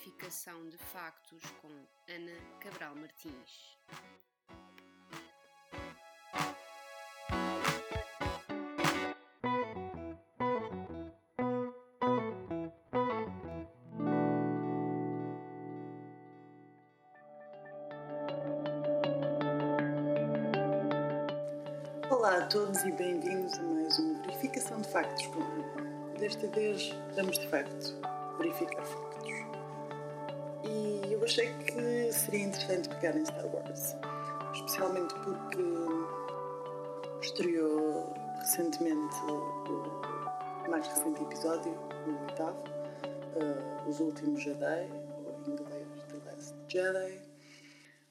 verificação de factos com Ana Cabral Martins. Olá a todos e bem-vindos a mais uma verificação de factos com. Desta vez vamos de facto verificar factos. E eu achei que seria interessante pegar em Star Wars, especialmente porque estreou recentemente o mais recente episódio, o oitavo, uh, Os Últimos Jedi, ou em inglês The Last Jedi.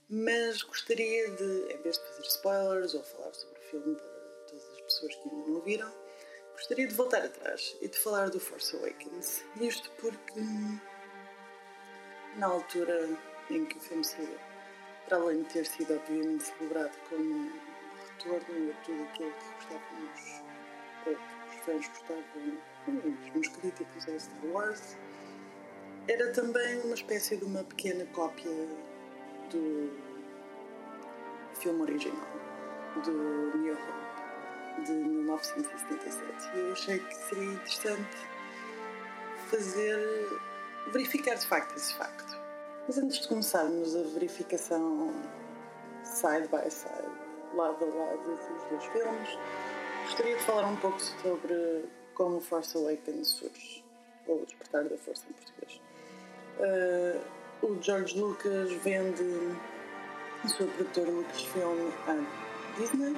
Mas gostaria de, em vez de fazer spoilers ou falar sobre o filme para todas as pessoas que ainda não viram, gostaria de voltar atrás e de falar do Force Awakens. Isto porque, na altura em que o filme saiu, para além de ter sido obviamente celebrado como retorno a tudo aquilo que gostávamos, ou os fãs gostavam, os críticos a Star Wars, era também uma espécie de uma pequena cópia do filme original, do New Hope, de 1977. E eu achei que seria interessante fazer. Verificar de facto esse facto. Mas antes de começarmos a verificação side by side, lado a lado dos dois filmes, gostaria de falar um pouco sobre como Force Awakens surge, ou o Despertar da Força em português. Uh, o George Lucas vende a sua produtora Lucasfilm à Disney.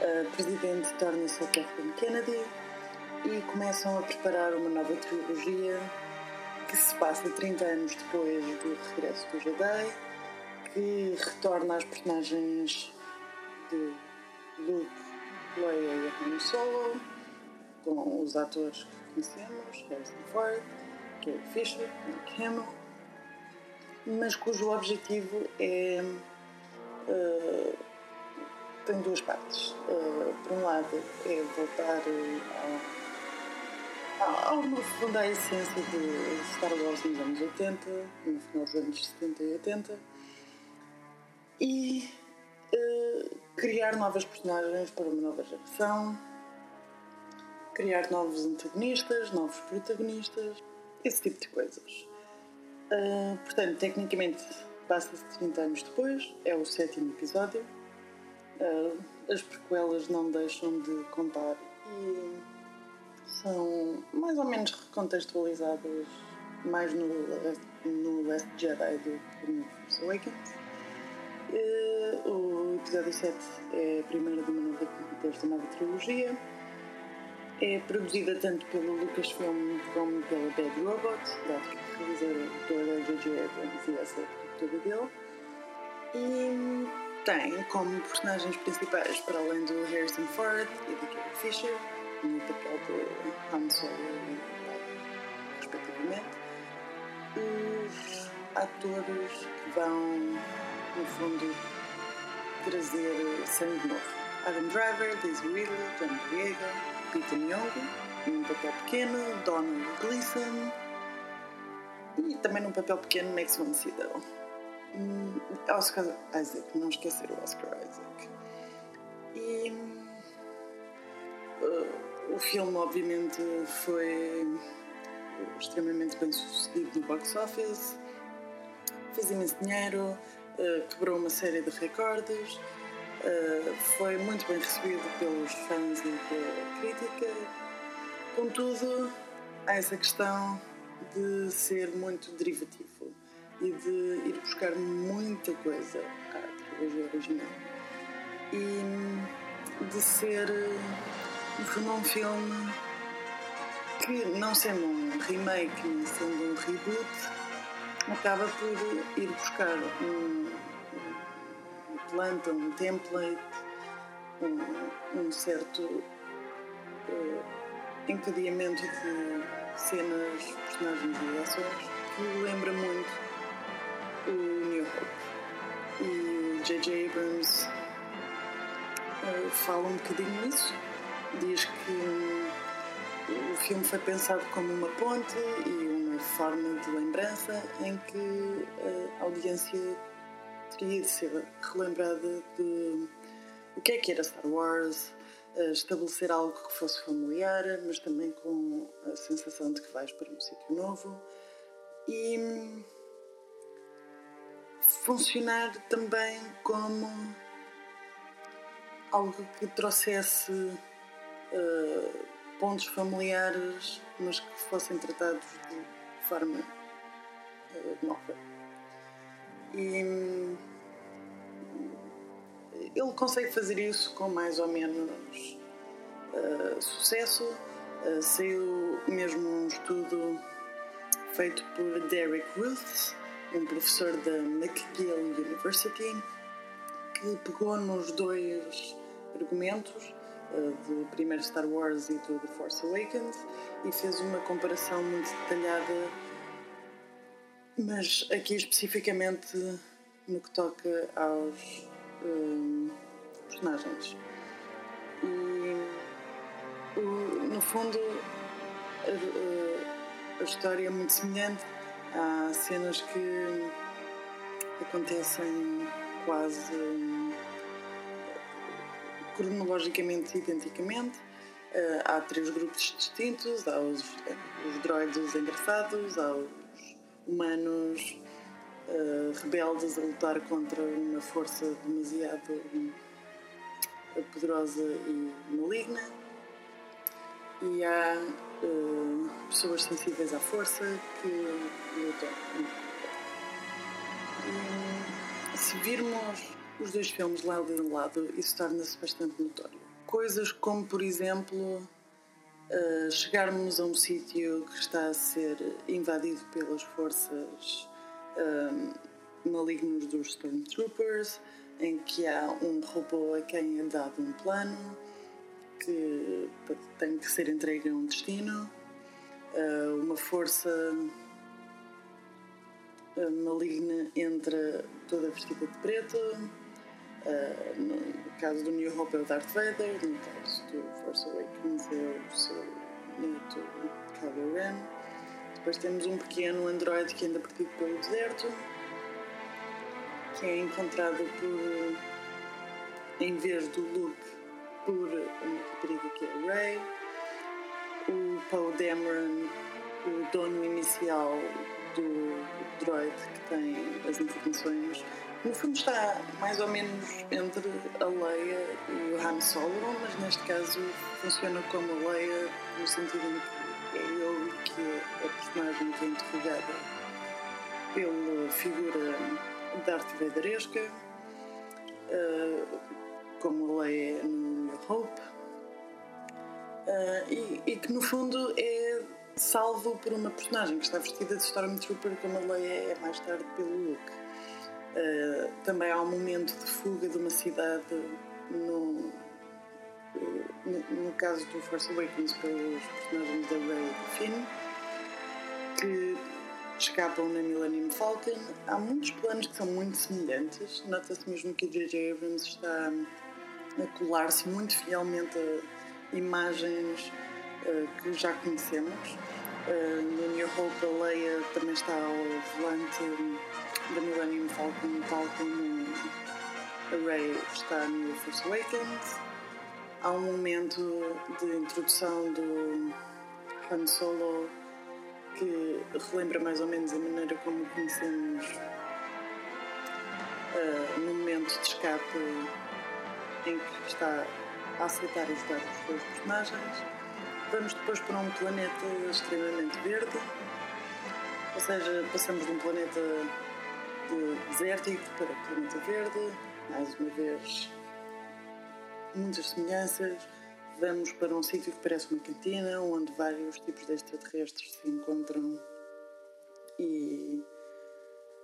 A presidente torna-se a Kathleen Kennedy e começam a preparar uma nova trilogia que se passa 30 anos depois do regresso do Jedi, que retorna às personagens de Luke, Leia e Han Solo, com os atores que conhecemos, Harrison Ford, Carrie Fisher, Mark Hamill, mas cujo objetivo é Uh, tem duas partes. Uh, por um lado, é voltar ao, ao, no fundo, à essência de Star Wars nos anos 80, no final dos anos 70 e 80, e uh, criar novas personagens para uma nova geração, criar novos antagonistas, novos protagonistas, esse tipo de coisas. Uh, portanto, tecnicamente Passa-se 30 anos depois, é o sétimo episódio. Uh, as prequelas não deixam de contar e são mais ou menos recontextualizadas mais no, no Last Jedi do que no Force Awakens. Uh, o episódio 7 é a primeira de uma nova, desta nova trilogia. É produzida tanto pelo Lucasfilm como pela Bad Robot, dado que realizadora J.J. Abrams e essa toda dele. E tem como personagens principais, para além do Harrison Ford e do Carrie Fisher, no papel do Han Solo e respectivamente, os atores que vão, no fundo, trazer sangue novo. Adam Driver, Daisy Ridley, John Boyega, Peter Nyong'o, num papel pequeno, Donald Gleason e também num papel pequeno Max von Sydow. Oscar Isaac, não esquecer o Oscar Isaac. E uh, o filme, obviamente, foi extremamente bem sucedido no box office, fez imenso dinheiro, uh, quebrou uma série de recordes, uh, foi muito bem recebido pelos fãs e pela crítica. Contudo, há essa questão de ser muito derivativo e de ir buscar muita coisa à trilogia original e de ser no fundo um filme que não sendo um remake nem sendo um reboot acaba por ir buscar um, um planta, um template um, um certo uh, encadeamento de cenas, personagens e ações que lembra muito o New Hope. E o J.J. Abrams uh, fala um bocadinho nisso. Diz que o filme foi pensado como uma ponte e uma forma de lembrança em que a audiência teria de ser relembrada de o que é que era Star Wars, estabelecer algo que fosse familiar, mas também com a sensação de que vais para um sítio novo. E funcionar também como algo que trouxesse uh, pontos familiares, mas que fossem tratados de forma uh, nova. E ele consegue fazer isso com mais ou menos uh, sucesso. Uh, saiu mesmo um estudo feito por Derek Ruth, um professor da McGill University, que pegou nos dois argumentos do primeiro Star Wars e do The Force Awakens e fez uma comparação muito detalhada, mas aqui especificamente no que toca aos um, personagens. E no fundo a, a, história é muito semelhante. Há cenas que acontecem quase cronologicamente identicamente. Uh, há três grupos distintos: há os, os droids engraçados, há os humanos uh, rebeldes a lutar contra uma força demasiado poderosa e maligna, e há uh, pessoas sensíveis à força que lutam. Se virmos os dois filmes lado a lado, isso torna-se bastante notório. Coisas como, por exemplo, uh, chegarmos a um sítio que está a ser invadido pelas forças uh, malignas dos Stormtroopers, em que há um robô a quem é dado um plano que tem que ser entregue a um destino, uh, uma força maligna entra toda vestida de preto Uh, no caso do New Hope é o Darth Vader, no caso do Force Awakens é o seu neto Kylo Ren. Depois temos um pequeno androide que anda perdido pelo deserto, que é encontrado por, em vez do Luke, por uma rapariga que é a Rey. O Poe Dameron, o dono inicial do droid que tem as informações no fundo está mais ou menos entre a Leia e o Han Solo, mas neste caso funciona como a Leia no sentido em que é ele que é a personagem que é interrogada pela figura Darth Vaderesca, uh, como a Leia no New Hope, uh, e, e, que no fundo é salvo por uma personagem que está vestida de Stormtrooper como a Leia é mais tarde pelo Luke. Uh, também há um momento de fuga de uma cidade no, uh, no, no, caso do Force Awakens pelos personagens da Rey e do Finn que escapam na Millennium Falcon. Há muitos planos que são muito semelhantes. Nota-se mesmo que J.J. Abrams está a colar-se muito fielmente a imagens uh, que já conhecemos. no New Hope, a Leia também está ao volante da Millennium Falcon, tal como a Rey está no Force Awakens. Há um momento de introdução do Han Solo que relembra mais ou menos a maneira como conhecemos uh, no momento de escape em que está a aceitar ajudar os dois personagens. Vamos depois para um planeta extremamente verde, ou seja, passamos de um planeta de desértico para o planeta verde, mais uma vez muitas semelhanças. Vamos para um sítio que parece uma cantina, onde vários tipos de extraterrestres se encontram e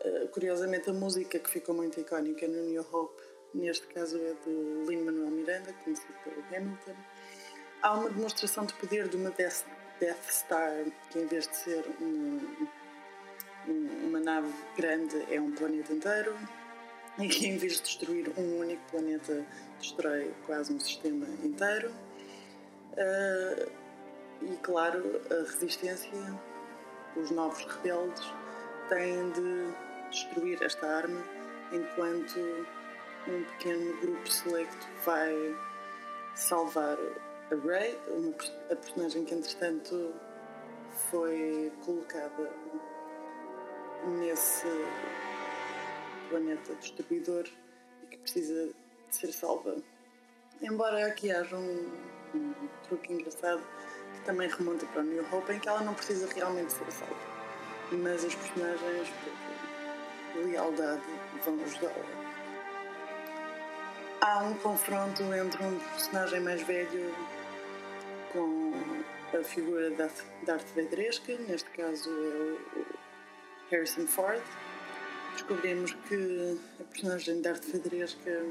uh, curiosamente a música que ficou muito icónica no New Hope, neste caso é de Lin-Manuel Miranda, conhecido pelo Hamilton. Há uma demonstração de poder de uma Death, Star, que em vez de ser uma uma nave grande é um planeta inteiro e que em vez de destruir um único planeta destrói quase um sistema inteiro. Uh, e claro a resistência os novos rebeldes têm de destruir esta arma enquanto um pequeno grupo selecto vai salvar a Rey, uma, a personagem que entretanto foi colocada nesse planeta destruidor e que precisa de ser salva. Embora aqui haja um, um truque engraçado que também remonta para o New Hope, em que ela não precisa realmente ser salva, mas os personagens, por lealdade, vão ajudá-la. Há um confronto entre um personagem mais velho com a figura da Darth Vaderesca, neste caso é o Harrison Ford. Descobrimos que a personagem Darth Vaderesca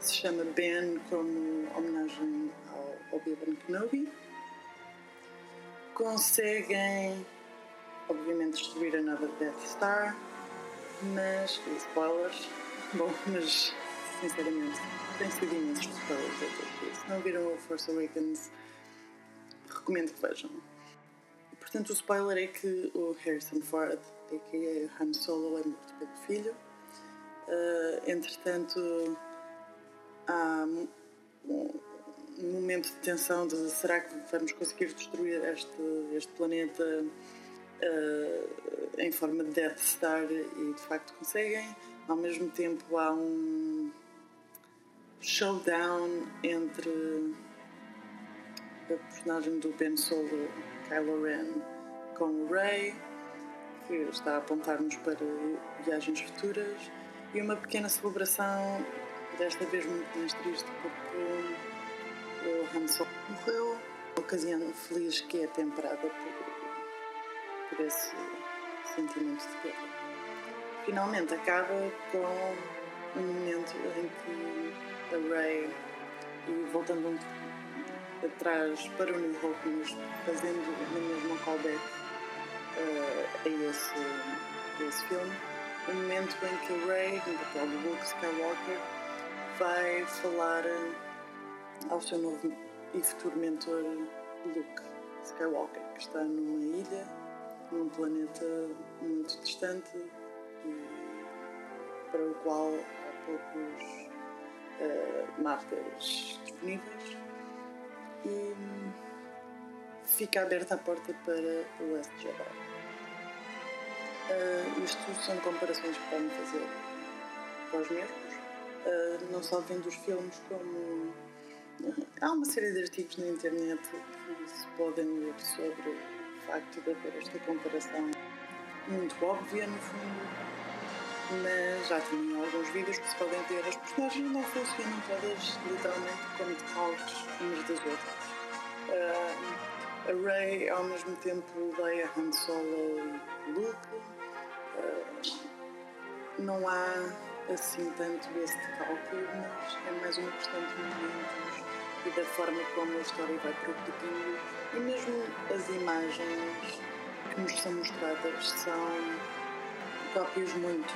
se chama Ben como homenagem ao Obi-Wan Kenobi. Conseguem, obviamente, destruir a nova Death Star, mas, spoilers, bom, mas sinceramente, tem sido imensos spoilers até Se não viram o Force Awakens, recomendo que vejam. Portanto, o spoiler é que o Harrison Ford, a.k.a. Han Solo, é morto pelo filho. Uh, entretanto, há um, um, momento de tensão de será que vamos conseguir destruir este, este planeta uh, em forma de Death Star e de facto conseguem. Ao mesmo tempo há um showdown entre a personagem do Ben Solo, Kylo Ren, com o Rey, que está a apontar-nos para viagens futuras, e uma pequena celebração, desta vez muito mais triste, porque o Han Solo morreu, ocasião feliz que é temperada por, por esse sentimento de perda. Finalmente acaba com um momento em que a Rey, e voltando um atrás para o New Hope, mas fazendo na mesma callback uh, a, esse, a esse filme, o momento em que o no papel do Luke Skywalker, vai falar uh, ao seu novo e futuro mentor Luke Skywalker, que está numa ilha, num planeta muito distante e para o qual há poucos uh, marcas disponíveis e fica aberta a porta para o West Jedi. Uh, isto são comparações que podem fazer com os mesmos, uh, não só vendo os filmes como. Uh, há uma série de artigos na internet que se podem ler sobre o facto de haver esta comparação muito óbvia, no fundo, mas já tinha alguns vídeos que se podem ver. As personagens não funcionam todas literalmente como decalques umas das outras. Uh, a Rey ao mesmo tempo Leia, Han Solo e Luke. Uh, não há assim tanto esse decalque, mas é mais uma questão de momentos e da forma como a história vai progredindo. E mesmo as imagens que nos são mostradas são cópias muito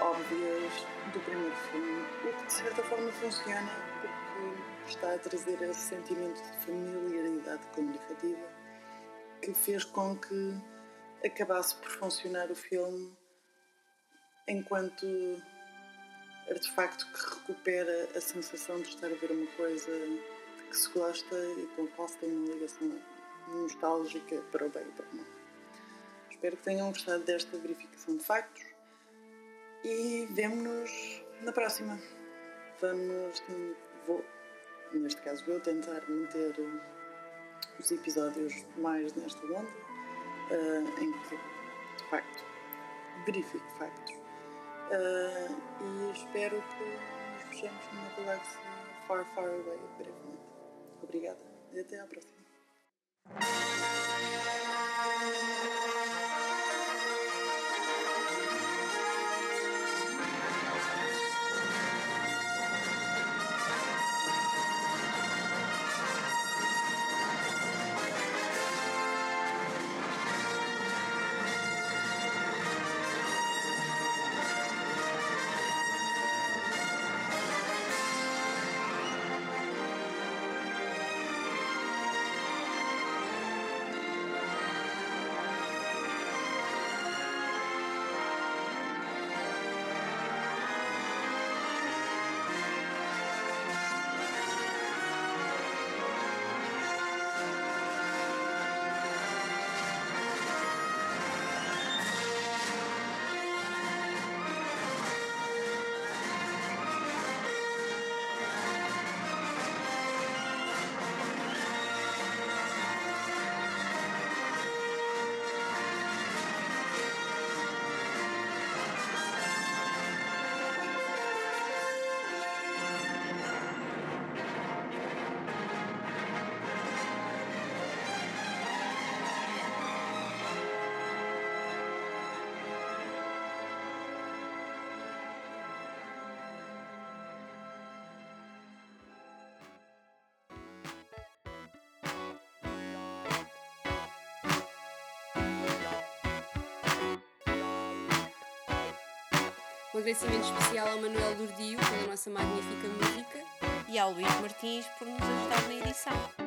óbvias do primeiro filme, o que de certa forma funciona porque está a trazer esse sentimento de familiaridade comunicativa que fez com que acabasse por funcionar o filme enquanto artefacto que recupera a sensação de estar a ver uma coisa que se gosta e com a qual se tem uma ligação nostálgica para o bem e para o mal. Espero que tenham gostado desta verificação de factos e vemo-nos na próxima. Vamos, vou, neste caso eu, tentar manter os episódios mais nesta onda, uh, em que de facto verifico factos. Uh, e espero que nos vejamos numa galáxia far, far away brevemente. Obrigada e até à próxima. Um agradecimento especial ao Manuel Durdio pela nossa magnífica música. E ao Luís Martins por nos ajudar na edição.